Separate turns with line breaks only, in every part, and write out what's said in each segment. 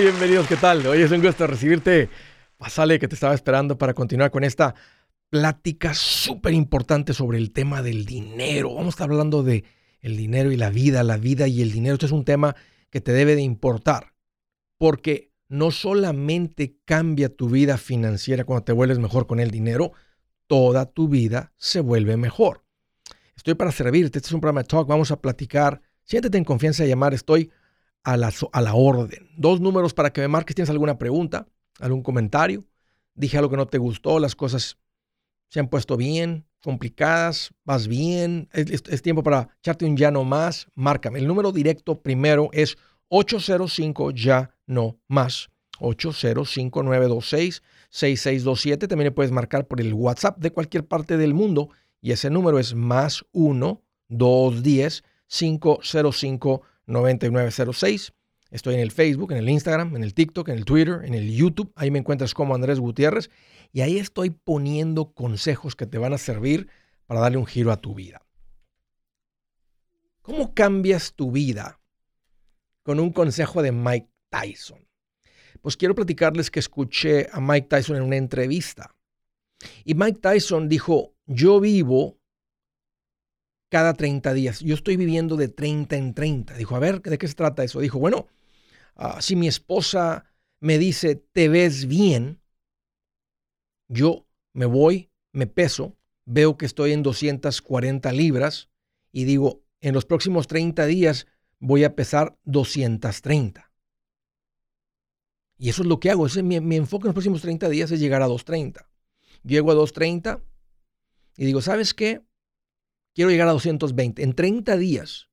Bienvenidos, ¿qué tal? Hoy es un gusto recibirte. Pasale que te estaba esperando para continuar con esta plática súper importante sobre el tema del dinero. Vamos a estar hablando de el dinero y la vida, la vida y el dinero. Este es un tema que te debe de importar, porque no solamente cambia tu vida financiera cuando te vuelves mejor con el dinero, toda tu vida se vuelve mejor. Estoy para servirte, este es un programa de talk, vamos a platicar. Siéntete en confianza de llamar, estoy a la, a la orden. Dos números para que me marques, tienes alguna pregunta, algún comentario. Dije algo que no te gustó, las cosas se han puesto bien, complicadas, vas bien, es, tiempo para echarte un ya no más, márcame. El número directo primero es 805 ya no más. 805-926-6627. También le puedes marcar por el WhatsApp de cualquier parte del mundo y ese número es más 1-210-505-9906. Estoy en el Facebook, en el Instagram, en el TikTok, en el Twitter, en el YouTube. Ahí me encuentras como Andrés Gutiérrez y ahí estoy poniendo consejos que te van a servir para darle un giro a tu vida. ¿Cómo cambias tu vida? Con un consejo de Mike Tyson. Pues quiero platicarles que escuché a Mike Tyson en una entrevista. Y Mike Tyson dijo, yo vivo cada 30 días. Yo estoy viviendo de 30 en 30. Dijo, a ver, ¿de qué se trata eso? Dijo, bueno, ah, si mi esposa me dice, te ves bien, yo me voy, me peso, veo que estoy en 240 libras y digo, en los próximos 30 días voy a pesar 230. Y eso es lo que hago. Ese mi, enfoque en los próximos 30 días es llegar a 230. Llego a 230 y digo, ¿sabes qué? Quiero llegar a 220. En 30 días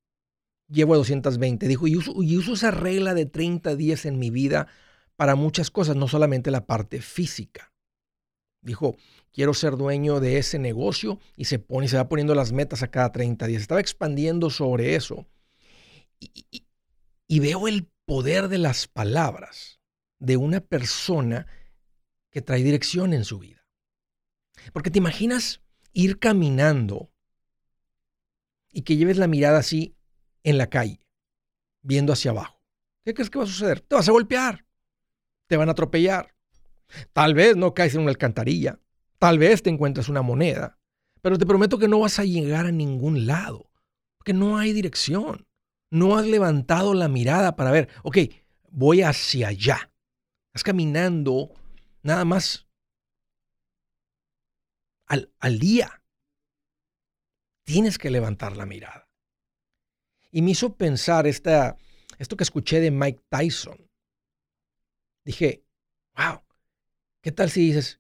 llevo a 220. Dijo, y uso, uso esa regla de 30 días en mi vida para muchas cosas, no solamente la parte física. Dijo, quiero ser dueño de ese negocio y se pone, se va poniendo las metas a cada 30 días. Estaba expandiendo sobre eso y veo el poder de las palabras de una persona que trae dirección en su vida. Porque te imaginas ir caminando y que lleves la mirada así en la calle, viendo hacia abajo. ¿Qué crees que va a suceder? Te vas a golpear, te van a atropellar, Tal vez no caes en una alcantarilla, tal vez te encuentres una moneda, pero te prometo que no vas a llegar a ningún lado, porque no hay dirección. No has levantado la mirada para ver, ok, voy hacia allá. Estás caminando nada más al, al día. Tienes que levantar la mirada. Y me hizo pensar esta, esto que escuché de Mike Tyson. Dije, wow, ¿Qué tal si dices,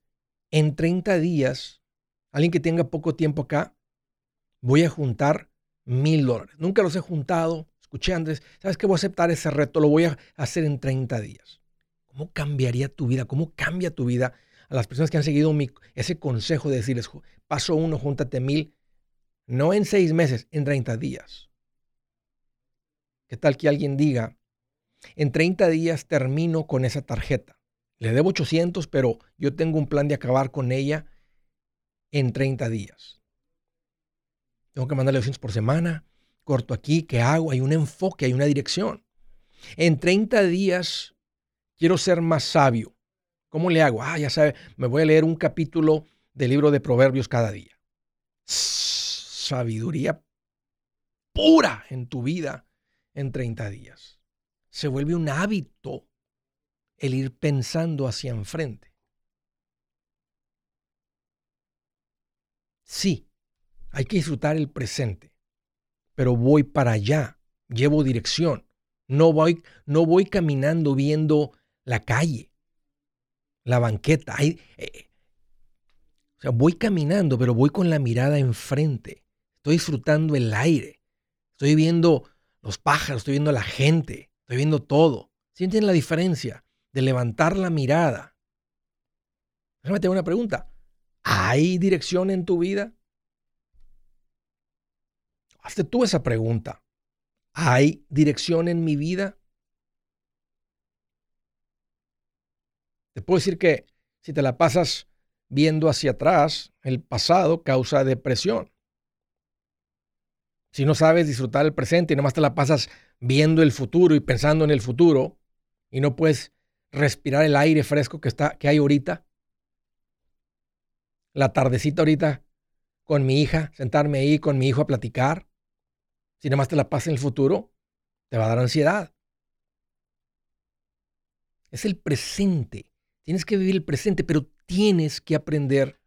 en 30 días, alguien que tenga poco tiempo acá, voy a juntar mil dólares? Nunca los he juntado. Escuché Andrés, ¿sabes qué? Voy a aceptar ese reto, lo voy a hacer en 30 días. ¿Cómo cambiaría tu vida? ¿Cómo cambia tu vida a las personas que han seguido ese consejo de decirles, paso uno, júntate mil, no en seis meses, en 30 días? ¿Qué tal que alguien diga, en 30 días termino con esa tarjeta? Le debo 800, pero yo tengo un plan de acabar con ella en 30 días. Tengo que mandarle 200 por semana, corto aquí, ¿qué hago? Hay un enfoque, hay una dirección. En 30 días quiero ser más sabio. ¿Cómo le hago? Ah, ya sabe, me voy a leer un capítulo del libro de Proverbios cada día. Sabiduría pura en tu vida en 30 días. Se vuelve un hábito el ir pensando hacia enfrente. Sí, hay que disfrutar el presente, pero voy para allá, llevo dirección. No voy, no voy caminando viendo la calle, la banqueta. Eh, o sea, voy caminando, pero voy con la mirada enfrente. Estoy disfrutando el aire. Estoy viendo los pájaros, estoy viendo la gente, estoy viendo todo. ¿Sienten la diferencia? de levantar la mirada. Déjame tener una pregunta. ¿Hay dirección en tu vida? Hazte tú esa pregunta. ¿Hay dirección en mi vida? Te puedo decir que si te la pasas viendo hacia atrás, el pasado causa depresión. Si no sabes disfrutar el presente y nomás te la pasas viendo el futuro y pensando en el futuro, y no puedes respirar el aire fresco que, está, que hay ahorita. La tardecita ahorita con mi hija, sentarme ahí con mi hijo a platicar. Si nada más te la pasa en el futuro, te va a dar ansiedad. Es el presente. Tienes que vivir el presente, pero tienes que aprender.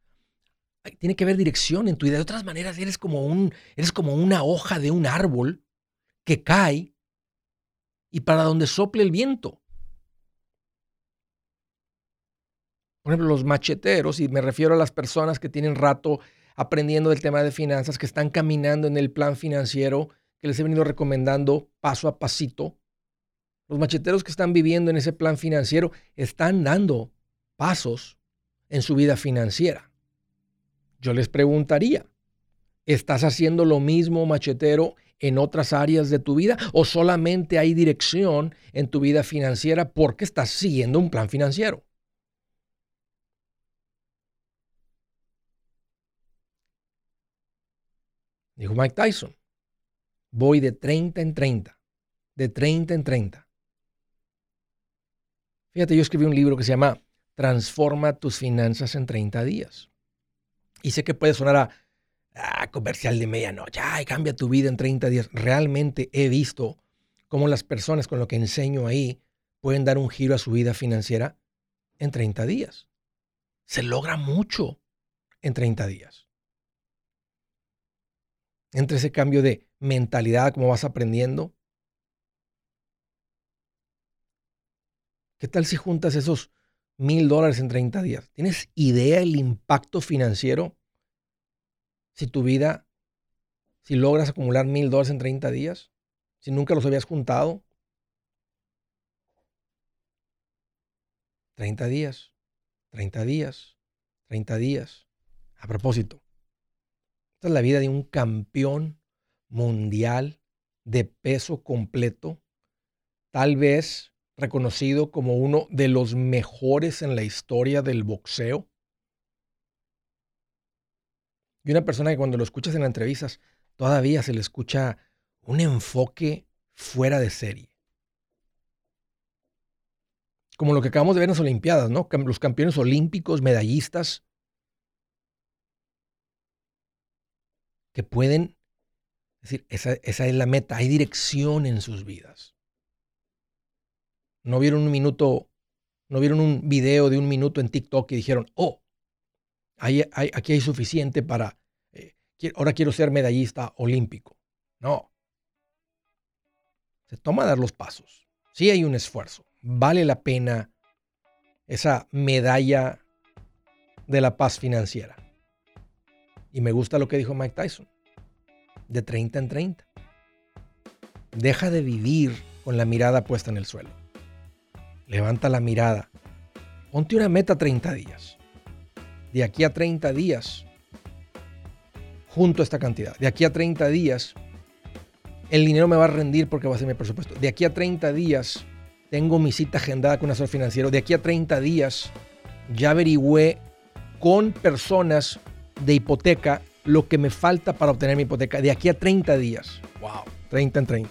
Tiene que haber dirección en tu vida. De otras maneras, eres como, un, eres como una hoja de un árbol que cae y para donde sople el viento. Por ejemplo, los macheteros, y me refiero a las personas que tienen rato aprendiendo del tema de finanzas, que están caminando en el plan financiero que les he venido recomendando paso a pasito. Los macheteros que están viviendo en ese plan financiero están dando pasos en su vida financiera. Yo les preguntaría, ¿estás haciendo lo mismo, machetero, en otras áreas de tu vida o solamente hay dirección en tu vida financiera porque estás siguiendo un plan financiero? Dijo Mike Tyson, voy de 30 en 30, de 30 en 30. Fíjate, yo escribí un libro que se llama Transforma tus finanzas en 30 días. Y sé que puede sonar a comercial de medianoche, ay, cambia tu vida en 30 días. Realmente he visto cómo las personas con lo que enseño ahí pueden dar un giro a su vida financiera en 30 días. Se logra mucho en 30 días. Entre ese cambio de mentalidad, como vas aprendiendo. ¿Qué tal si juntas esos mil dólares en 30 días? ¿Tienes idea del impacto financiero si tu vida, si logras acumular mil dólares en 30 días, si nunca los habías juntado, 30 días, 30 días, 30 días. A propósito, esta es la vida de un campeón mundial de peso completo, tal vez reconocido como uno de los mejores en la historia del boxeo. Y una persona que cuando lo escuchas en entrevistas todavía se le escucha un enfoque fuera de serie. Como lo que acabamos de ver en las Olimpiadas, ¿no? Los campeones olímpicos, medallistas, que pueden, decir, esa, esa es la meta, hay dirección en sus vidas. No vieron un minuto, no vieron un video de un minuto en TikTok y dijeron, oh, aquí hay suficiente para, eh, ahora quiero ser medallista olímpico. No. Se toma dar los pasos. Sí hay un esfuerzo. Vale la pena esa medalla de la paz financiera. Y me gusta lo que dijo Mike Tyson. De 30 en 30. Deja de vivir con la mirada puesta en el suelo. Levanta la mirada. Ponte una meta 30 días de aquí a 30 días, junto a esta cantidad, de aquí a 30 días, el dinero me va a rendir porque va a ser mi presupuesto. De aquí a 30 días, tengo mi cita agendada con un asesor financiero. De aquí a 30 días, ya averigüé con personas de hipoteca lo que me falta para obtener mi hipoteca. De aquí a 30 días. Wow. 30 en 30.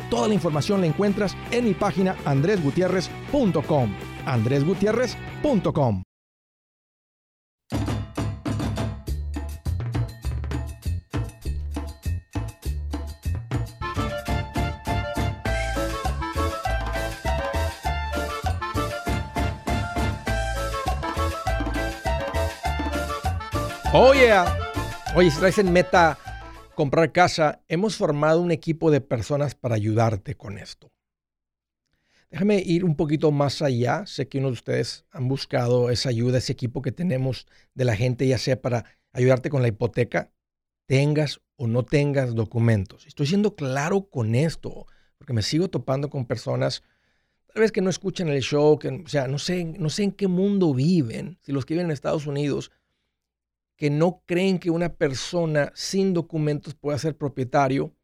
Toda la información la encuentras en mi página andresgutierrez.com. andresgutierrez.com.
Oye, oye, si traes en meta comprar casa, hemos formado un equipo de personas para ayudarte con esto. Déjame ir un poquito más allá. Sé que uno de ustedes han buscado esa ayuda, ese equipo que tenemos de la gente, ya sea para ayudarte con la hipoteca, tengas o no tengas documentos. Estoy siendo claro con esto, porque me sigo topando con personas, tal vez que no escuchan el show, que, o sea, no sé, no sé en qué mundo viven, si los que viven en Estados Unidos que no creen que una persona sin documentos pueda ser propietario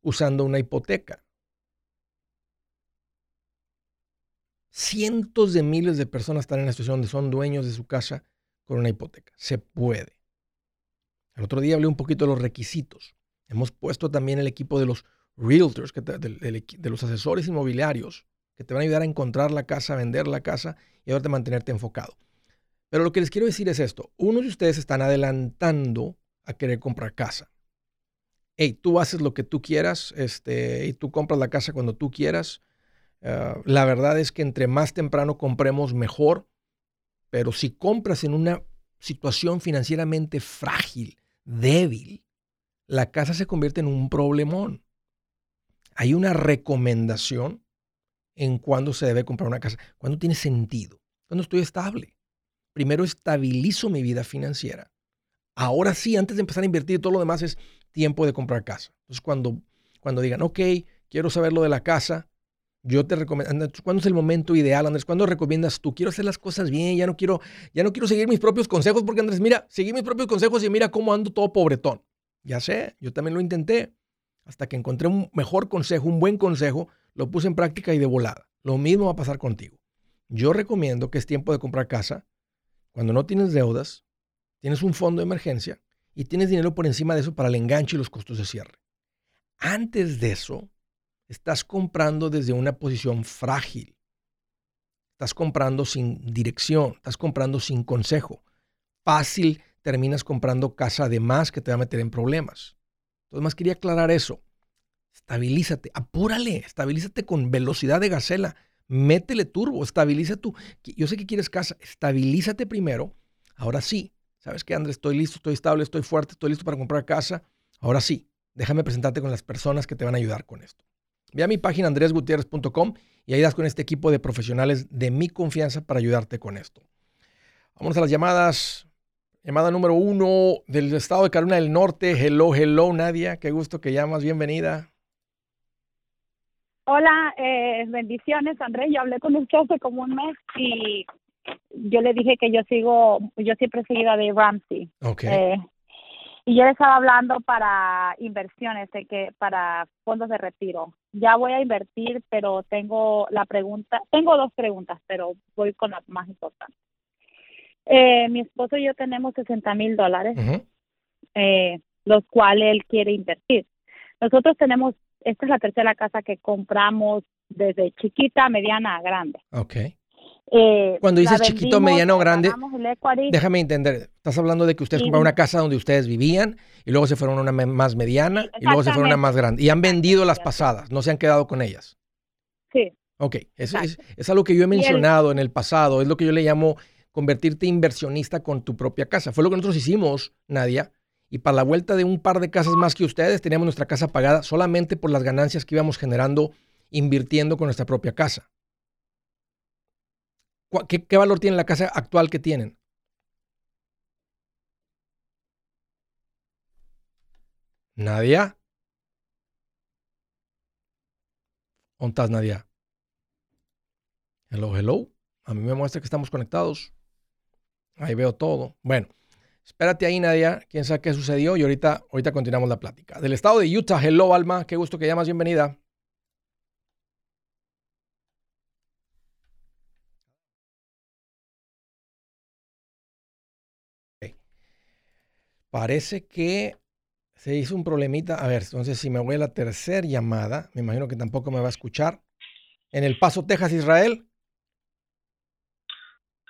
usando una hipoteca. Cientos de miles de personas están en la situación donde son dueños de su casa con una hipoteca. Se puede. El otro día hablé un poquito de los requisitos. Hemos puesto también el equipo de los realtors, de, los asesores inmobiliarios, que te van a ayudar a encontrar la casa, vender la casa y a mantenerte enfocado. Pero lo que les quiero decir es esto. Unos de ustedes están adelantando a querer comprar casa. Hey, tú haces lo que tú quieras este, y tú compras la casa cuando tú quieras. Ah, la verdad es que entre más temprano compremos, mejor. Pero si compras en una situación financieramente frágil, débil, la casa se convierte en un problemón. Hay una recomendación en cuándo se debe comprar una casa. Cuando tiene sentido. Cuando estoy estable primero estabilizo mi vida financiera. Ahora sí, antes de empezar a invertir, todo lo demás es tiempo de comprar casa. Entonces, cuando, cuando digan, ok, quiero saber lo de la casa, yo te recomiendo, ¿cuándo es el momento ideal, Andrés? ¿Cuándo recomiendas tú? Quiero hacer las cosas bien, ya no quiero, ya no quiero seguir mis propios consejos, porque Andrés, mira, seguí mis propios consejos y mira cómo ando todo pobretón. Ya sé, yo también lo intenté. Hasta que encontré un mejor consejo, un buen consejo, lo puse en práctica y de volada. Lo mismo va a pasar contigo. Yo recomiendo que es tiempo de comprar casa cuando no tienes deudas, tienes un fondo de emergencia y tienes dinero por encima de eso para el enganche y los costos de cierre. Antes de eso, estás comprando desde una posición frágil. Estás comprando sin dirección, estás comprando sin consejo. Fácil terminas comprando casa de más que te va a meter en problemas. Entonces, más quería aclarar eso. Estabilízate, apúrale, estabilízate con velocidad de gacela métele turbo, estabiliza tu. Yo sé que quieres casa, estabilízate primero. Ahora sí, ¿sabes qué, Andrés? Estoy listo, estoy estable, estoy fuerte, estoy listo para comprar casa. Ahora sí, déjame presentarte con las personas que te van a ayudar con esto. Ve a mi página andresgutierrez.com y ahí das con este equipo de profesionales de mi confianza para ayudarte con esto. Vamos a las llamadas. Llamada número uno del estado de Carolina del Norte. Hello, hello, Nadia. Qué gusto que llamas. Bienvenida.
Hola, eh, bendiciones, Andrés. Yo hablé con usted hace como un mes y yo le dije que yo sigo, yo siempre he seguido a Dave Ramsey.
Okay.
Eh, y yo le estaba hablando para inversiones, de que para fondos de retiro. Ya voy a invertir, pero tengo la pregunta, tengo dos preguntas, pero voy con la más importante. Eh, mi esposo y yo tenemos 60 mil dólares, eh, los cuales él quiere invertir. Nosotros tenemos esta es la tercera casa que compramos desde chiquita, mediana a grande.
Ok. Eh, Cuando dices chiquito, mediano o grande, déjame entender, estás hablando de que ustedes compraron una casa donde ustedes vivían y luego se fueron a una más mediana y luego se fueron a una más grande y han vendido las pasadas, no se han quedado con ellas.
Sí.
Ok, es, es, algo que yo he mencionado en el pasado, es lo que yo le llamo convertirte inversionista con tu propia casa. Fue lo que nosotros hicimos, Nadia, y para la vuelta de un par de casas más que ustedes teníamos nuestra casa pagada solamente por las ganancias que íbamos generando invirtiendo con nuestra propia casa. ¿Qué, valor tiene la casa actual que tienen? Nadia. ¿Dónde estás, Nadia? Hello, hello. A mí me muestra que estamos conectados. Ahí veo todo. Bueno espérate ahí, Nadia. Quién sabe qué sucedió y ahorita, ahorita continuamos la plática. Del estado de Utah, hello, Alma. Qué gusto que llamas. Bienvenida. Parece que se hizo un problemita. A ver, entonces si me voy a la tercera llamada, me imagino que tampoco me va a escuchar. En El Paso, Texas, Israel.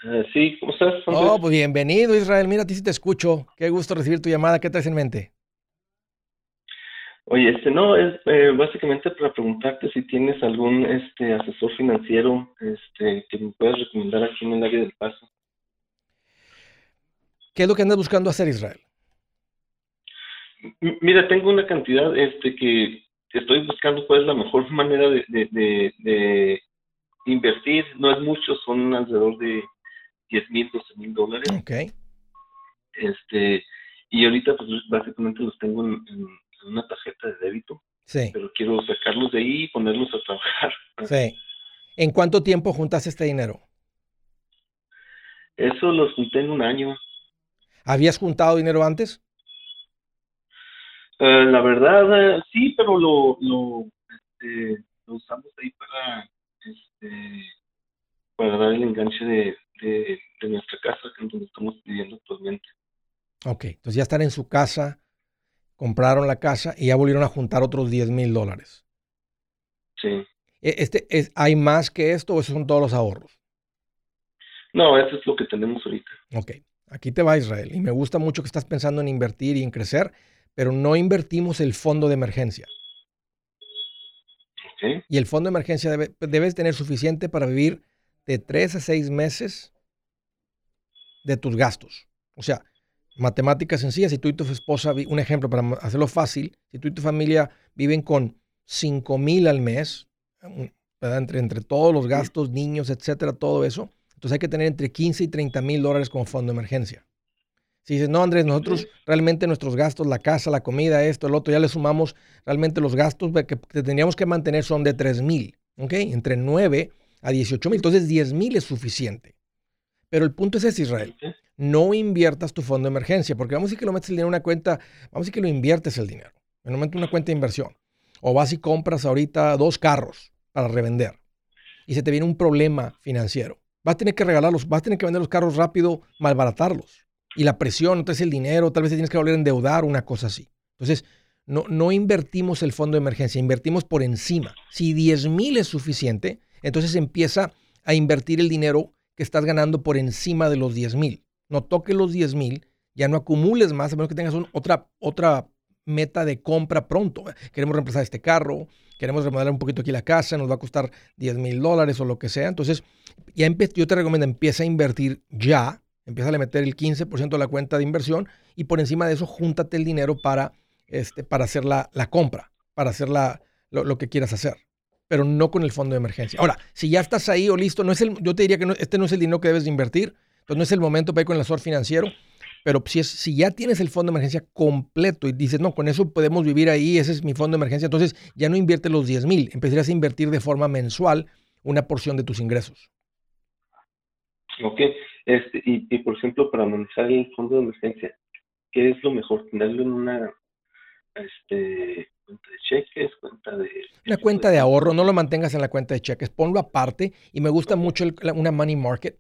Eh, sí, ¿cómo estás?
Oh, pues bienvenido, Israel. Mira, a ti sí te escucho. Qué gusto recibir tu llamada. ¿Qué traes en mente?
Oye, este no, es eh, básicamente para preguntarte si tienes algún este asesor financiero este que me puedas recomendar aquí en el área del Paso.
¿Qué es lo que andas buscando hacer, Israel?
Mira, tengo una cantidad este que estoy buscando cuál es la mejor manera de, de, invertir. No es mucho, son alrededor de 10 mil, 12 mil dólares.
Ok.
Este, y ahorita pues básicamente los tengo en, una tarjeta de débito.
Sí.
Pero quiero sacarlos de ahí y ponerlos a trabajar.
Sí. ¿En cuánto tiempo juntas este dinero?
Eso los junté en un año.
¿Habías juntado dinero antes?
Eh, la verdad, eh, sí, pero lo, lo, este, lo usamos ahí para, este, para dar el enganche de, de, nuestra casa, que es donde estamos viviendo actualmente.
Ok, entonces ya están en su casa, compraron la casa y ya volvieron a juntar otros 10 mil dólares.
Sí.
E, este, es, ¿Hay más que esto o esos son todos los ahorros?
No, eso es lo que tenemos ahorita.
Ok, aquí te va Israel. Y me gusta mucho que estás pensando en invertir y en crecer pero no invertimos el fondo de emergencia. Y el fondo de emergencia debe, debes tener suficiente para vivir de tres a seis meses de tus gastos. O sea, matemáticas sencillas, si tú y tu esposa, un ejemplo para hacerlo fácil, si tú y tu familia viven con 5 mil al mes, entre, entre todos los gastos, niños, etcétera, todo eso, entonces hay que tener entre 15 y 30 mil dólares como fondo de emergencia. Si dices, no, Andrés, nosotros realmente nuestros gastos, la casa, la comida, esto, el otro, ya le sumamos realmente los gastos que, tendríamos que mantener son de 3 mil, ¿ok? Entre 9 a 18 mil. Entonces 10 mil es suficiente. Pero el punto es ese, Israel. No inviertas tu fondo de emergencia, porque vamos a decir que lo metes el dinero en una cuenta, vamos a decir que lo inviertes el dinero, en un momento una cuenta de inversión. O vas y compras ahorita dos carros para revender y se te viene un problema financiero. Vas a tener que regalarlos, vas a tener que vender los carros rápido, malbaratarlos y la presión, no es el dinero, tal vez te tienes que volver a endeudar, una cosa así. Entonces, no, no invertimos el fondo de emergencia, invertimos por encima. Si 10 mil es suficiente, entonces empieza a invertir el dinero que estás ganando por encima de los 10 mil. No toques los 10 mil, ya no acumules más, a menos que tengas otra, otra meta de compra pronto. Queremos reemplazar este carro, queremos remodelar un poquito aquí la casa, nos va a costar 10 mil dólares o lo que sea. Entonces, ya yo te recomiendo, empieza a invertir ya Empieza a meter el 15% de la cuenta de inversión y por encima de eso, júntate el dinero para, este, para hacer la, compra, para hacer lo, que quieras hacer, pero no con el fondo de emergencia. Ahora, si ya estás ahí o listo, no es el, yo te diría que este no es el dinero que debes de invertir, entonces no es el momento para ir con el asesor financiero, pero si, si ya tienes el fondo de emergencia completo y dices, no, con eso podemos vivir ahí, ese es mi fondo de emergencia, entonces ya no inviertes los 10 mil, empezarías a invertir de forma mensual una porción de tus ingresos.
Ok, este, y, por ejemplo, para manejar el fondo de emergencia, ¿qué es lo mejor? ¿Tenerlo en una este, cuenta de cheques, cuenta de...
Una cuenta de ahorro, no lo mantengas en la cuenta de cheques, ponlo aparte. Y me gusta mucho una money market.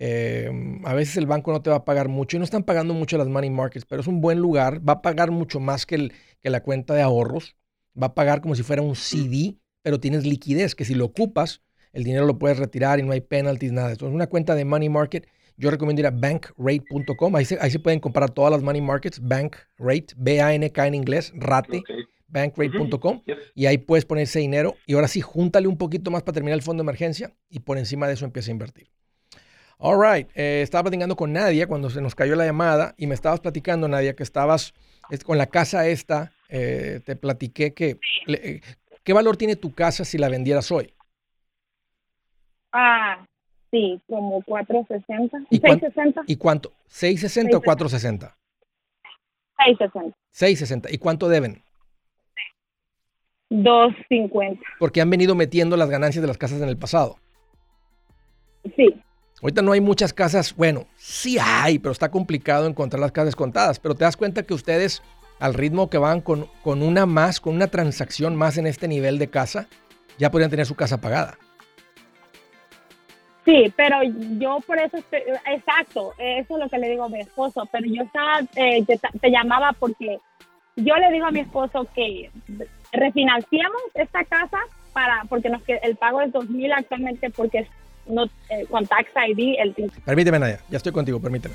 Eh, a veces el banco no te va a pagar mucho y no están pagando mucho las money markets, pero es un buen lugar. Va a pagar mucho más que, el, que la cuenta de ahorros. Va a pagar como si fuera un CD, pero tienes liquidez, que si lo ocupas, el dinero lo puedes retirar y no hay penalties, nada. Entonces, una cuenta de money market yo recomiendo ir a bankrate.com. Ahí se, ahí se pueden comprar todas las money markets. Bankrate, B-A-N-K en inglés, rate. Bankrate.com. Y ahí puedes poner ese dinero. Y ahora sí, júntale un poquito más para terminar el fondo de emergencia. Y por encima de eso empieza a invertir. All right. Eh, estaba platicando con Nadia cuando se nos cayó la llamada. Y me estabas platicando, Nadia, que estabas con la casa esta. Eh, te platiqué que. Eh, ¿Qué valor tiene tu casa si la vendieras hoy?
Ah, Sí, como 460. ¿Y 660.
¿Y cuánto? ¿660 o 460?
660.
660. ¿Y cuánto deben?
250.
Porque han venido metiendo las ganancias de las casas en el pasado.
Sí.
Ahorita no hay muchas casas, bueno, sí hay, pero está complicado encontrar las casas contadas. Pero te das cuenta que ustedes, al ritmo que van con, con una más, con una transacción más en este nivel de casa, ya podrían tener su casa pagada.
Sí, pero yo por eso, exacto, eso es lo que le digo a mi esposo, pero yo estaba, eh, te, llamaba porque yo le digo a mi esposo que refinanciamos esta casa para, porque nos, el pago es 2.000 actualmente porque no, eh, con Tax ID, el
Permíteme, Nadia, ya estoy contigo, permíteme.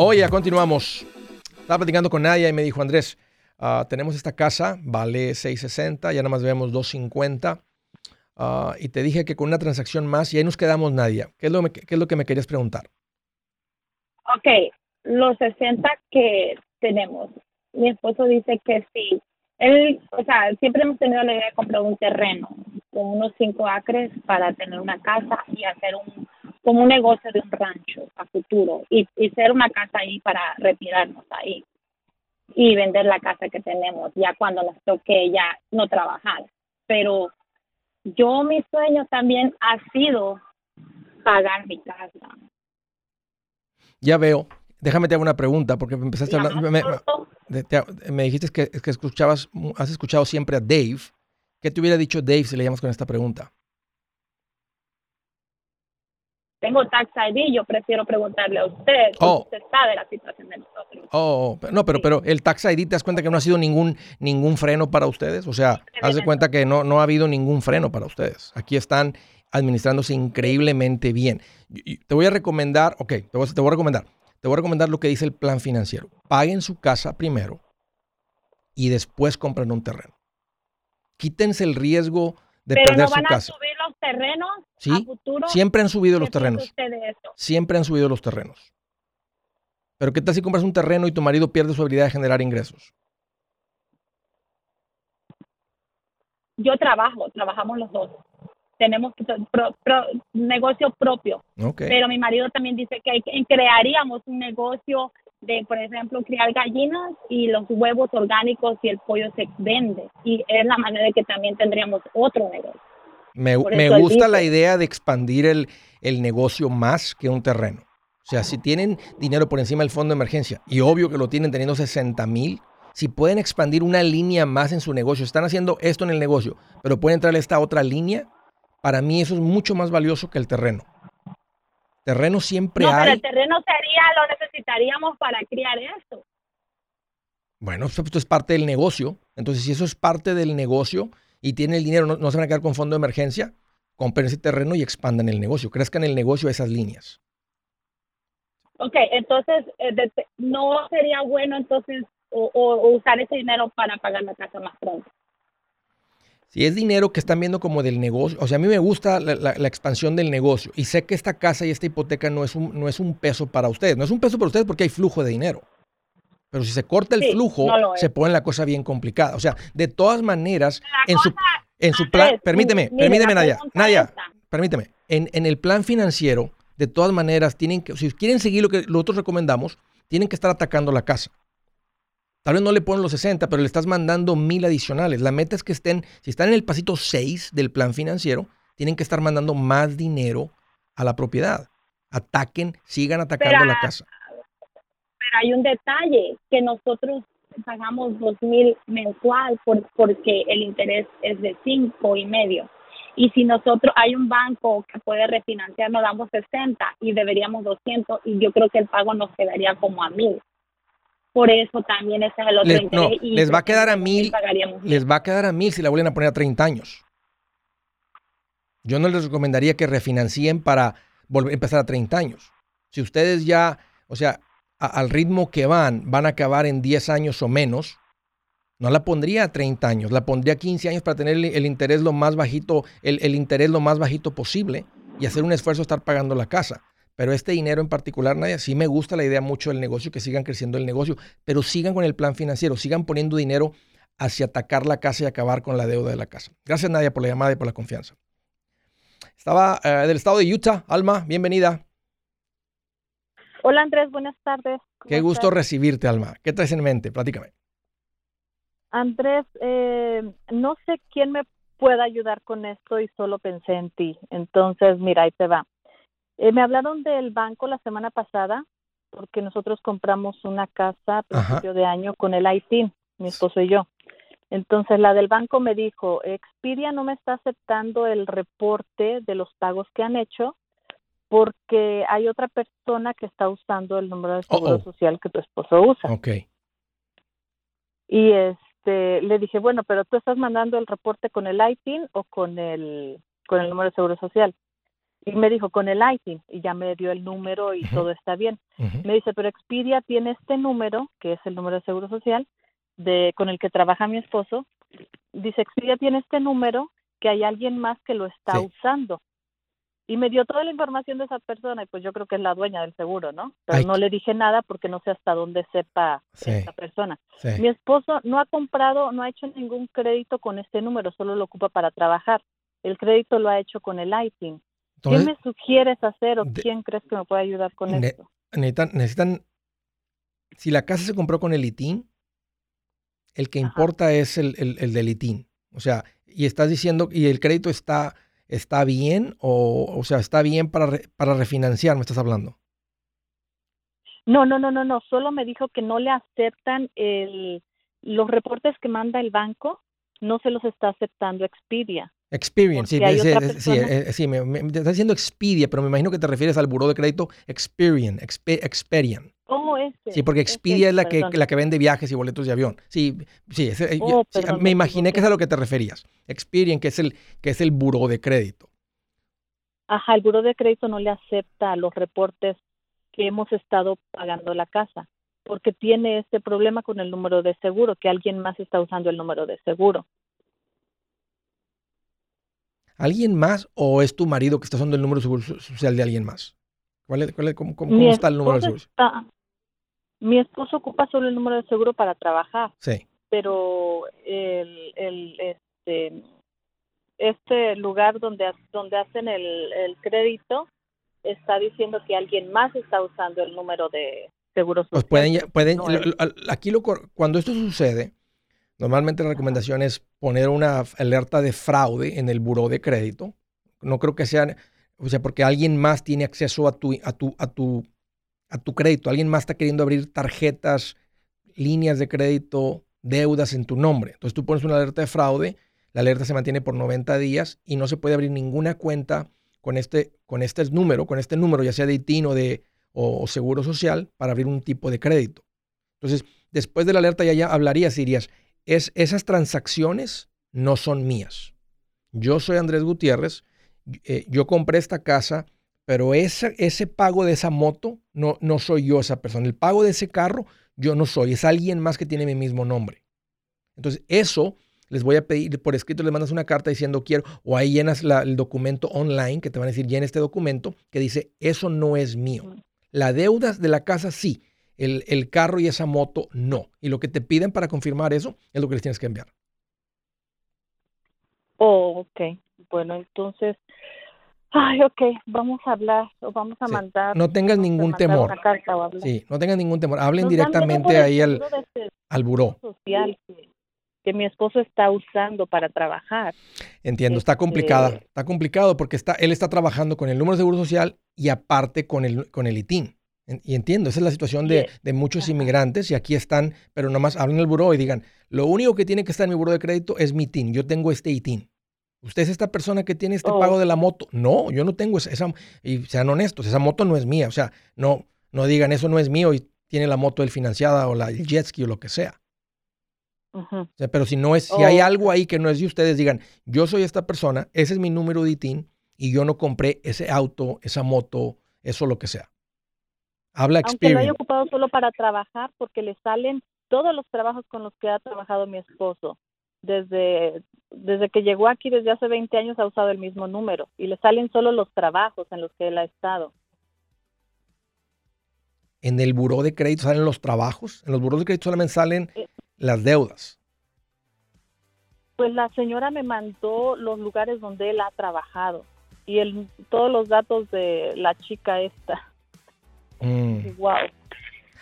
Oye, continuamos. Estaba platicando con Nadia y me dijo, Andrés, ah, tenemos esta casa, vale 660, ya nada más vemos 250. ah, y te dije que con una transacción más, y ahí nos quedamos, Nadia. ¿Qué es lo, me- qué es lo que me querías preguntar?
Ok, los 60 que tenemos, mi esposo dice que sí. Él, o sea, siempre hemos tenido la idea de comprar un terreno con unos 5 acres para tener una casa y hacer un como un negocio de un rancho a futuro y, y ser una casa ahí para retirarnos ahí y vender la casa que tenemos ya cuando nos toque ya no trabajar. Pero yo mi sueño también ha sido pagar mi casa.
Ya veo. Déjame te hago una pregunta, porque empezaste a
La
hablar. Me, me- me dijiste que, que escuchabas, has escuchado siempre a Dave. ¿Qué te hubiera dicho Dave si le llamas con esta pregunta?
Tengo tax ID, yo prefiero preguntarle a usted,
Oh.
usted sabe la situación de nosotros.
Oh, pero- no, pero, pero el Tax ID, ¿te das cuenta que no ha sido ningún, ningún freno para ustedes? O sea, haz de cuenta que no, no ha habido ningún freno para ustedes. Aquí están administrándose increíblemente bien. Y- te voy a recomendar, ok, te voy, a- te voy a recomendar. Te voy a recomendar lo que dice el plan financiero. Paguen su casa primero y después compren un terreno. Quítense el riesgo de
Pero
perder
no
su
van a
casa.
subir los terrenos
Sí,
a futuro.
Siempre han subido
¿Qué
los terrenos. Siempre han subido los terrenos. Pero ¿qué tal si compras un terreno y tu marido pierde su habilidad de generar ingresos?
Yo trabajo, trabajamos los dos. Tenemos pro- pro- negocio propio, pero mi marido también dice que hay que- crearíamos un negocio de, por ejemplo, criar gallinas y los huevos orgánicos y el pollo se vende. Y es la manera de que también tendríamos otro negocio.
Me, me gusta la idea de expandir el, el negocio más que un terreno. O sea, si tienen dinero por encima del fondo de emergencia, y obvio que lo tienen teniendo 60 mil, si pueden expandir una línea más en su negocio, están haciendo esto en el negocio, pero pueden entrar esta otra línea, para mí eso es mucho más valioso que el terreno. Terreno siempre
No, pero
hay.
el terreno sería, lo necesitaríamos para criar esto.
Bueno, esto esto es parte del negocio. Entonces, si eso es parte del negocio y tienen el dinero, no, no se van a quedar con fondo de emergencia, compren ese terreno y expandan el negocio. Crezcan el negocio a esas líneas.
Ok, entonces, eh, de- no sería bueno entonces o, o- o usar ese dinero para pagar la casa más pronto.
Si es dinero que están viendo como del negocio, o sea, a mí me gusta la, la- la expansión del negocio y sé que esta casa y esta hipoteca no es, un, no es un peso para ustedes. No es un peso para ustedes porque hay flujo de dinero. Pero si se corta el
Sí,
flujo,
no
se pone la cosa bien complicada. O sea, de todas maneras,
La
en su, en su plan, permíteme,
mire,
permíteme, Nadia, Nadia,
esta.
permíteme. En, en el plan financiero, de todas maneras, tienen que, si quieren seguir lo que nosotros recomendamos, tienen que estar atacando la casa. Tal vez no le ponen los 60, pero le estás mandando mil adicionales. La meta es que estén, si están en el pasito 6 del plan financiero, tienen que estar mandando más dinero a la propiedad. Ataquen, sigan atacando la casa.
Pero hay un detalle, que nosotros pagamos dos mil mensual por, porque el interés es de cinco y medio. Y si nosotros hay un banco que puede refinanciar, nos damos 60 y deberíamos 200 y yo creo que el pago nos quedaría como a mil. Por eso también ese es el otro
Les,
interés.
no,
y
les va a quedar a mil, les va a quedar a mil si la vuelven a poner a 30 años. Yo no les recomendaría que refinancien para volver a empezar a 30 años. Si ustedes ya, o sea, a- al ritmo que van, van a acabar en 10 años o menos, no la pondría a 30 años, la pondría a 15 años para tener el, el interés lo más bajito, el, el interés lo más bajito posible y hacer un esfuerzo de estar pagando la casa. Pero este dinero en particular, Nadia, sí me gusta la idea mucho del negocio, que sigan creciendo el negocio, pero sigan con el plan financiero, sigan poniendo dinero hacia atacar la casa y acabar con la deuda de la casa. Gracias, Nadia, por la llamada y por la confianza. Estaba eh, del estado de Utah, Alma, bienvenida.
Hola Andrés, buenas tardes. ¿Cómo
Qué gusto recibirte, Alma. ¿Qué traes en mente? Platícame.
Andrés, eh, no sé quién me pueda ayudar con esto y solo pensé en ti. Entonces, mira, ahí te va. Eh, me hablaron del banco la semana pasada porque nosotros compramos una casa a principio de año con el ITIN, mi esposo y yo. Entonces, la del banco me dijo, Expedia no me está aceptando el reporte de los pagos que han hecho porque hay otra persona que está usando el número de seguro social que tu esposo usa.
Ok.
Y este le dije, bueno, pero tú estás mandando el reporte con el ITIN o con el con el número de seguro social. Y me dijo con el ITIN y ya me dio el número y todo está bien. Me dice, pero Expedia tiene este número, que es el número de seguro social, de con el que trabaja mi esposo. Dice, Expedia tiene este número que hay alguien más que lo está
Sí.
usando. Y me dio toda la información de esa persona y pues yo creo que es la dueña del seguro, ¿no? Pero
Ay,
no le dije nada porque no sé hasta dónde sepa
Sí.
esta persona.
Sí.
Mi esposo no ha comprado, no ha hecho ningún crédito con este número, solo lo ocupa para trabajar. El crédito lo ha hecho con el ITIN. ¿Qué
Entonces,
me sugieres hacer o
de-
quién crees que me puede ayudar con
Ne-
esto?
necesitan, necesitan, si la casa se compró con el ITIN, el que
Ajá.
importa es el, el, el del ITIN. O sea, y estás diciendo, y el crédito está, está bien, o, o sea, está bien para, re- para refinanciar, me estás hablando.
No, no, no, no, no. Solo me dijo que no le aceptan el, los reportes que manda el banco, no se los está aceptando Expedia.
Experian, sí, sí, sí, eh, sí, me, me- diciendo Expedia, pero me imagino que te refieres al buró de crédito Experian, Expe- Experian.
Oh, ese.
Sí, porque Expedia es la que, la que vende viajes y boletos de avión. Sí, sí, ese- eh,
Oh, perdón,
me imaginé que es a lo que te referías. Experian, que es el, que es el buró de crédito.
Ajá, el buro de crédito no le acepta los reportes que hemos estado pagando la casa, porque tiene este problema con el número de seguro, que alguien más está usando el número de seguro.
¿Alguien más o es tu marido que está usando el número de seguro so- social de alguien más? ¿Cuál es, cuál es- cómo, cómo- está el número de seguro?
está- mi esposo ocupa solo el número de seguro para trabajar,
Sí.
pero el, el este este lugar donde donde hacen el, el crédito está diciendo que alguien más está usando el número de seguro social.
Pues pueden, pueden
no
lo- lo- aquí lo, cuando esto sucede, normalmente la recomendación es poner una alerta de fraude en el buró de crédito. No creo que sea, o sea, porque alguien más tiene acceso a tu, a tu, a tu, a tu crédito. Alguien más está queriendo abrir tarjetas, líneas de crédito, deudas en tu nombre. Entonces tú pones una alerta de fraude, la alerta se mantiene por 90 días y no se puede abrir ninguna cuenta con este, con este número, con este número, ya sea de ITIN o de o seguro social, para abrir un tipo de crédito. Entonces, después de la alerta ya, ya hablarías y dirías, es, esas transacciones no son mías. Yo soy Andrés Gutiérrez, eh, yo compré esta casa, pero esa- ese pago de esa moto no, no soy yo esa persona. El pago de ese carro yo no soy, es alguien más que tiene mi mismo nombre. Entonces, eso les voy a pedir por escrito, les mandas una carta diciendo quiero, o ahí llenas la- el documento online que te van a decir, llena este documento que dice, eso no es mío. La deuda de la casa sí, el, el carro y esa moto no. Y lo que te piden para confirmar eso es lo que les tienes que enviar.
Oh, ok. Bueno, entonces, ay, ok, vamos a hablar o vamos a
Sí.
mandar.
No tengas ningún temor.
una carta o hablar.
Sí, no tengan ningún temor. Hablen
Nos
directamente ahí al... al buró.
social que, que mi esposo está usando para trabajar.
Entiendo, está
Este-
complicada. Está complicado porque está, él está trabajando con el número de seguro social y aparte con el, con el ITIN. Y entiendo, esa es la situación de, de muchos inmigrantes y aquí están, pero nomás hablen al buró y digan, lo único que tiene que estar en mi buró de crédito es mi ITIN. Yo tengo este ITIN. ¿Usted es esta persona que tiene este
Oh.
pago de la moto? No, yo no tengo esa, esa- y sean honestos, esa moto no es mía. O sea, no, no digan eso no es mío y tiene la moto el financiada o la, el jet ski o lo que sea.
Ujú.
O sea, pero si no es, si hay
Oh.
algo ahí que no es de ustedes, digan, yo soy esta persona, ese es mi número de ITIN y yo no compré ese auto, esa moto, eso lo que sea. Habla
Aunque lo haya ocupado solo para trabajar, porque le salen todos los trabajos con los que ha trabajado mi esposo. Desde, desde que llegó aquí, desde hace 20 años, ha usado el mismo número y le salen solo los trabajos en los que él ha estado.
En el buró de crédito salen los trabajos, en los buros de crédito solamente salen
Eh.
las deudas.
Pues la señora me mandó los lugares donde él ha trabajado y el, todos los datos de la chica esta.
Mm.
Wow.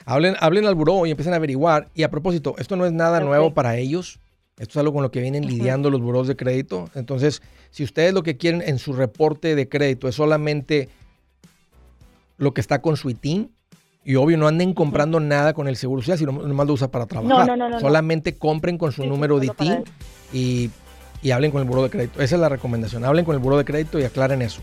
Hablen, hablen al buró y empiecen a averiguar. Y a propósito, esto no es nada nuevo para ellos. Esto es algo con lo que vienen lidiando los buros de crédito. Entonces, si ustedes lo que quieren en su reporte de crédito es solamente lo que está con su ITIN, y obvio no anden comprando nada con el seguro social, sino nomás lo usa para trabajar.
no, no, no.
Solamente compren con su
Sí,
número de ITIN y, y hablen con el buró de crédito. Esa es la recomendación. Hablen con el buró de crédito y aclaren eso.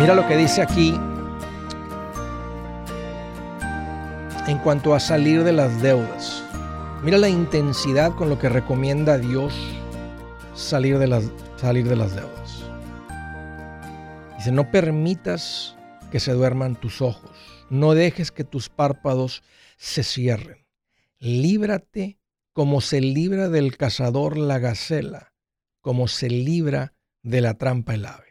Mira lo que dice aquí en cuanto a salir de las deudas. Mira la intensidad con lo que recomienda Dios salir de las, salir de las deudas. Dice, no permitas que se duerman tus ojos. No dejes que tus párpados se cierren. Líbrate como se libra del cazador la gacela, como se libra de la trampa el ave.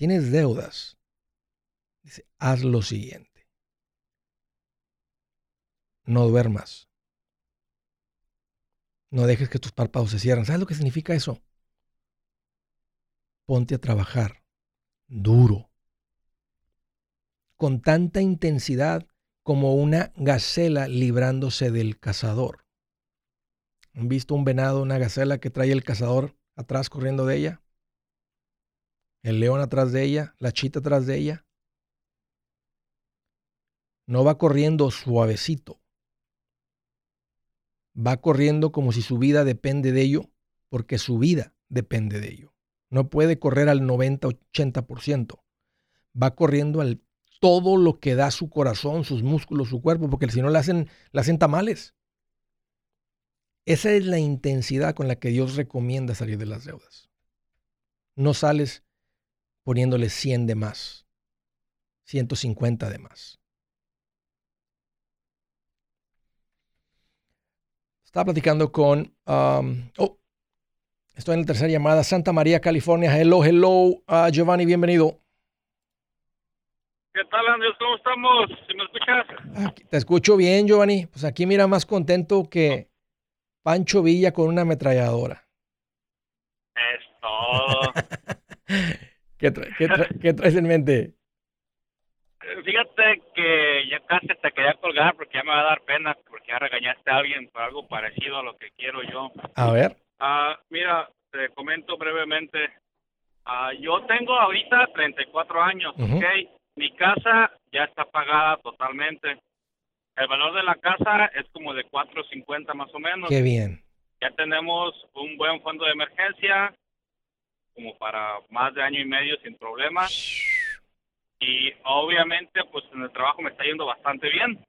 tienes deudas, dice, haz lo siguiente. No duermas. No dejes que tus párpados se cierren. ¿Sabes lo que significa eso? Ponte a trabajar duro, con tanta intensidad como una gacela librándose del cazador. ¿Han visto un venado, una gacela que trae el cazador atrás corriendo de ella? el león atrás de ella, la chita atrás de ella. No va corriendo suavecito. Va corriendo como si su vida depende de ello, porque su vida depende de ello. No puede correr al 90-80%. Va corriendo al todo lo que da su corazón, sus músculos, su cuerpo, porque si no le hacen, le hacen tamales. Esa es la intensidad con la que Dios recomienda salir de las deudas. No sales poniéndole 100 de más, 150 de más. Estaba platicando con, um, oh, estoy en la tercera llamada, Santa María, California. Hello, hello, uh, Giovanni, bienvenido.
¿Qué tal, Andrés? ¿Cómo estamos? ¿Si me escuchas?
Aquí- te escucho bien, Giovanni. Pues aquí mira más contento que Pancho Villa con una ametralladora.
Es todo.
¿Qué, tra- qué tra- qué traes en mente?
Eh, Fíjate que ya casi te quería colgar porque ya me va a dar pena porque ya regañaste a alguien por algo parecido a lo que quiero yo.
A ver.
Ah, mira, te comento brevemente. Ah, yo tengo ahorita 34 años,
Ujú.
¿ok? Mi casa ya está pagada totalmente. El valor de la casa es como de 4.50 más o menos.
Qué bien.
Ya tenemos un buen fondo de emergencia, como para más de año y medio sin problemas. Y obviamente, pues en el trabajo me está yendo bastante bien.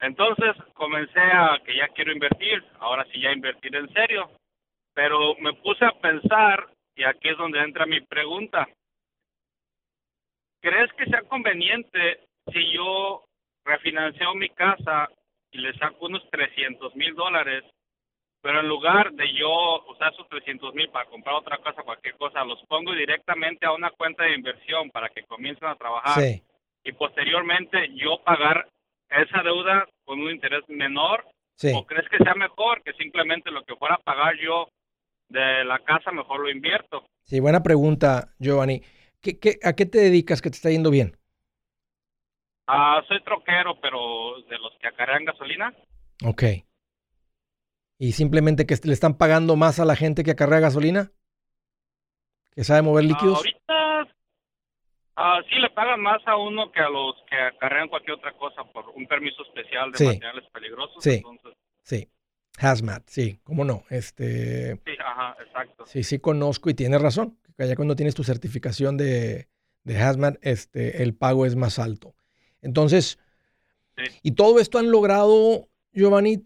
Entonces comencé a que ya quiero invertir, ahora sí ya invertir en serio. Pero me puse a pensar, y aquí es donde entra mi pregunta. ¿Crees que sea conveniente si yo refinancio mi casa y le saco unos 300 mil dólares pero en lugar de yo usar esos 300 mil para comprar otra cosa, cualquier cosa, los pongo directamente a una cuenta de inversión para que comiencen a trabajar
Sí.
y posteriormente yo pagar esa deuda con un interés menor?
Sí.
¿O crees que sea mejor que simplemente lo que fuera a pagar yo de la casa, mejor lo invierto?
Sí, buena pregunta, Giovanni. ¿Qué, qué, a qué te dedicas que te está yendo bien?
Ah, soy troquero, pero de los que acarrean gasolina.
Ok. ¿Y simplemente que le están pagando más a la gente que acarrea gasolina? ¿Que sabe mover
Ah,
líquidos?
ahorita ah, sí le pagan más a uno que a los que acarrean cualquier otra cosa por un permiso especial de
Sí.
materiales peligrosos.
Sí.
Entonces,
Sí. Hazmat, sí, cómo no. Este,
sí, ajá, exacto.
sí, sí conozco y tienes razón. que Ya cuando tienes tu certificación de, de Hazmat, este, el pago es más alto. Entonces,
Sí.
y todo esto han logrado, Giovanni,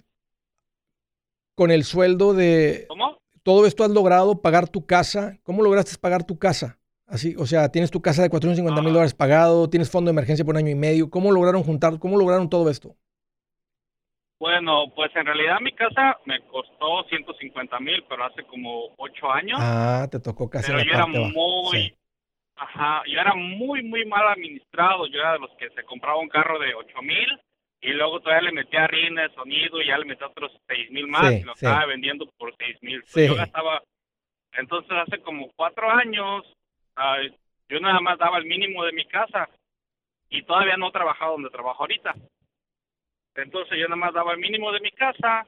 con el sueldo de,
¿Cómo?
todo esto has logrado pagar tu casa. ¿Cómo lograste pagar tu casa? Así, o sea, tienes tu casa de 450 mil
Ah.
dólares pagado, tienes fondo de emergencia por un año y medio. ¿Cómo lograron juntar, cómo lograron todo esto?
Bueno, pues en realidad mi casa me costó 150 mil, pero hace como ocho años.
Ah, te tocó casi
pero
en
yo
la
era
baja.
muy,
Sí.
ajá, yo era muy, muy mal administrado. Yo era de los que se compraba un carro de ocho mil y luego todavía le metía rines, sonido y ya le metía otros seis mil más
Sí,
y lo
sí.
estaba vendiendo por seis mil.
Sí.
Yo gastaba, entonces hace como cuatro años, ah, yo nada más daba el mínimo de mi casa y todavía no trabajaba donde trabajo ahorita. Entonces yo nada más daba el mínimo de mi casa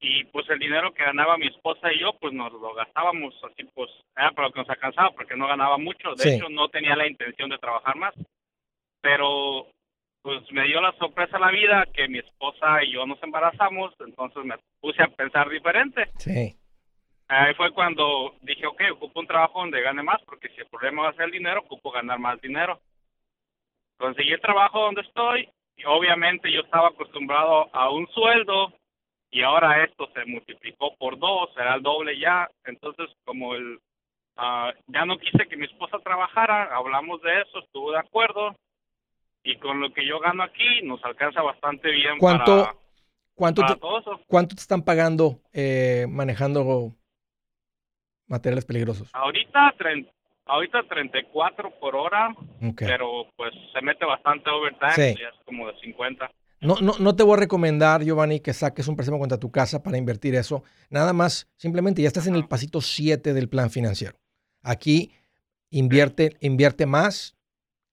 y pues el dinero que ganaba mi esposa y yo pues nos lo gastábamos así pues era para lo que nos alcanzaba porque no ganaba mucho de hecho no tenía la intención de trabajar más pero pues me dio la sorpresa la vida que mi esposa y yo nos embarazamos entonces me puse a pensar diferente
Sí.
ahí fue cuando dije ok ocupo un trabajo donde gane más porque si el problema va a ser el dinero ocupo ganar más dinero conseguí el trabajo donde estoy y obviamente yo estaba acostumbrado a un sueldo y ahora esto se multiplicó por dos, será el doble ya. Entonces, como el ah, ya no quise que mi esposa trabajara, hablamos de eso, estuvo de acuerdo y con lo que yo gano aquí nos alcanza bastante bien
¿Cuánto,
para,
cuánto,
para
te,
todo eso.
cuánto te están pagando eh, manejando materiales peligrosos?
Ahorita, tren- ahorita 34 por hora, pero pues se mete bastante overtime,
Sí.
ya es como de 50.
No, no, no te voy a recomendar, Giovanni, que saques un préstamo contra tu casa para invertir eso. Nada más, simplemente ya estás en el pasito 7 del plan financiero. Aquí invierte, invierte más,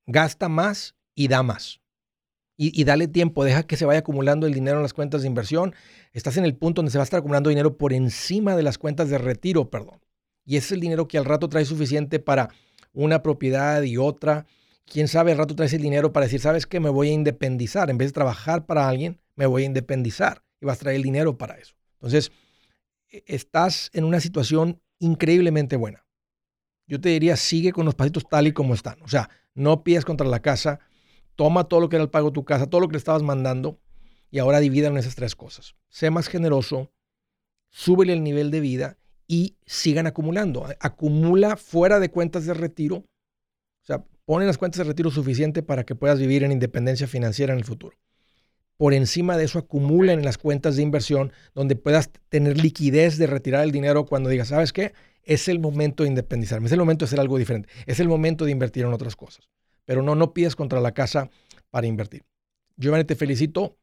gasta más y da más. Y, y dale tiempo, deja que se vaya acumulando el dinero en las cuentas de inversión. Estás en el punto donde se va a estar acumulando dinero por encima de las cuentas de retiro, perdón. Y ese es el dinero que al rato trae suficiente para una propiedad y otra quién sabe, al rato traes el dinero para decir, ¿sabes qué? Me voy a independizar. En vez de trabajar para alguien, me voy a independizar. Y vas a traer el dinero para eso. Entonces, e- estás en una situación increíblemente buena. Yo te diría, sigue con los pasitos tal y como están. O sea, no pidas contra la casa, toma todo lo que era el pago de tu casa, todo lo que le estabas mandando y ahora divídalo en esas tres cosas. Sé más generoso, súbele el nivel de vida y sigan acumulando. Acumula fuera de cuentas de retiro. O sea, pon en las cuentas de retiro suficiente para que puedas vivir en independencia financiera en el futuro. Por encima de eso, acumula en las cuentas de inversión donde puedas tener liquidez de retirar el dinero cuando digas, ¿sabes qué? Es el momento de independizarme, es el momento de hacer algo diferente, es el momento de invertir en otras cosas. Pero no, no pidas contra la casa para invertir. Giovanni, te felicito.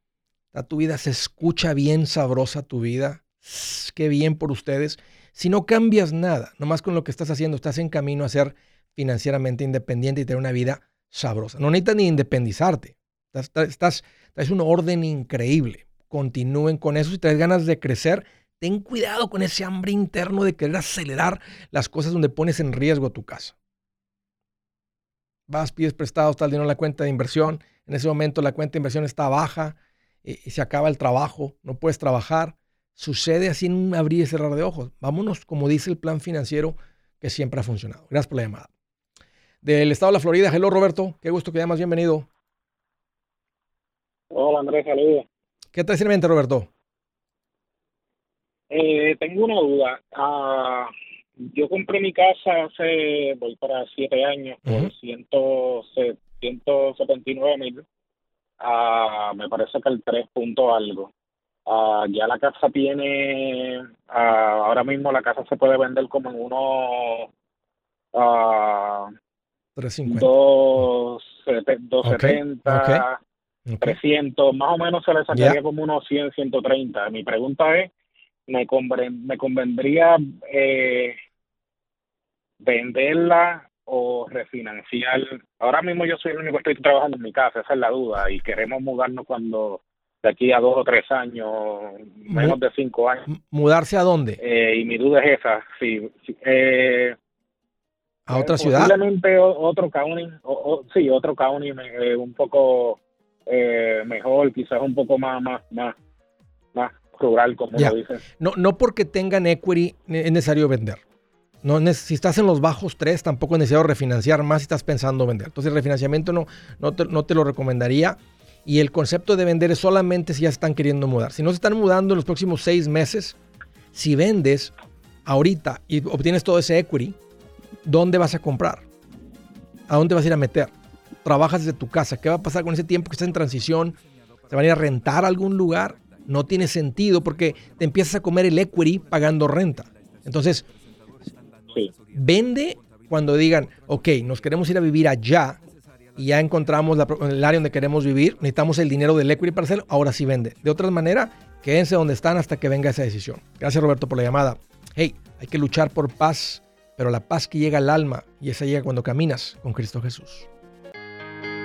A tu vida se escucha bien sabrosa tu vida. Qué bien por ustedes. Si no cambias nada, nomás con lo que estás haciendo, estás en camino a ser financieramente independiente y tener una vida sabrosa. No necesitas ni independizarte. Estás, estás, es un orden increíble. Continúen con eso. Si traes ganas de crecer, ten cuidado con ese hambre interno de querer acelerar las cosas donde pones en riesgo tu casa. Vas, pides prestado, está el dinero en la cuenta de inversión. En ese momento la cuenta de inversión está baja y, se acaba el trabajo, no puedes trabajar. Sucede así en un abrir y cerrar de ojos. Vámonos, como dice el plan financiero que siempre ha funcionado. Gracias por la llamada. Del estado de la Florida, hello Roberto, qué gusto que llamas, bienvenido.
Hola Andrés, saludos.
¿Qué tal mente, Roberto?
Eh, tengo una duda. Ah, yo compré mi casa hace, voy para siete años, por 179 mil. Ah, me parece que el 3 punto algo. Ah, ya la casa tiene, ahora mismo la casa se puede vender como en unos 350. 270. 300, más o menos se le sacaría como unos 100, 130. Mi pregunta es, ¿me, me convendría eh, venderla o refinanciar? Ahora mismo yo soy el único que estoy trabajando en mi casa, esa es la duda, y queremos mudarnos cuando de aquí a dos o tres años, menos de cinco años.
¿Mudarse a dónde?
Eh, y mi duda es esa, sí. Eh,
¿A otra ciudad?
Posiblemente otro county, o, sí, otro county un poco eh, mejor, quizás un poco más, más, más rural, como lo dicen.
No, no porque tengan equity es necesario vender. No, si estás en los bajos tres, tampoco es necesario refinanciar más si estás pensando vender. Entonces el refinanciamiento no, no, te, no te lo recomendaría. Y el concepto de vender es solamente si ya están queriendo mudar. Si no se están mudando en los próximos seis meses, si vendes ahorita y obtienes todo ese equity, ¿dónde vas a comprar? ¿A dónde vas a ir a meter? trabajas desde tu casa. ¿Qué va a pasar con ese tiempo que estás en transición? ¿Se van a ir a rentar a algún lugar? No tiene sentido porque te empiezas a comer el equity pagando renta. Entonces, vende cuando digan, ok, nos queremos ir a vivir allá y ya encontramos el área donde queremos vivir, necesitamos el dinero del equity para hacerlo, ahora sí vende. De otra manera, quédense donde están hasta que venga esa decisión. Gracias Roberto por la llamada. Hey, hay que luchar por paz, pero la paz que llega al alma y esa llega cuando caminas con Cristo Jesús.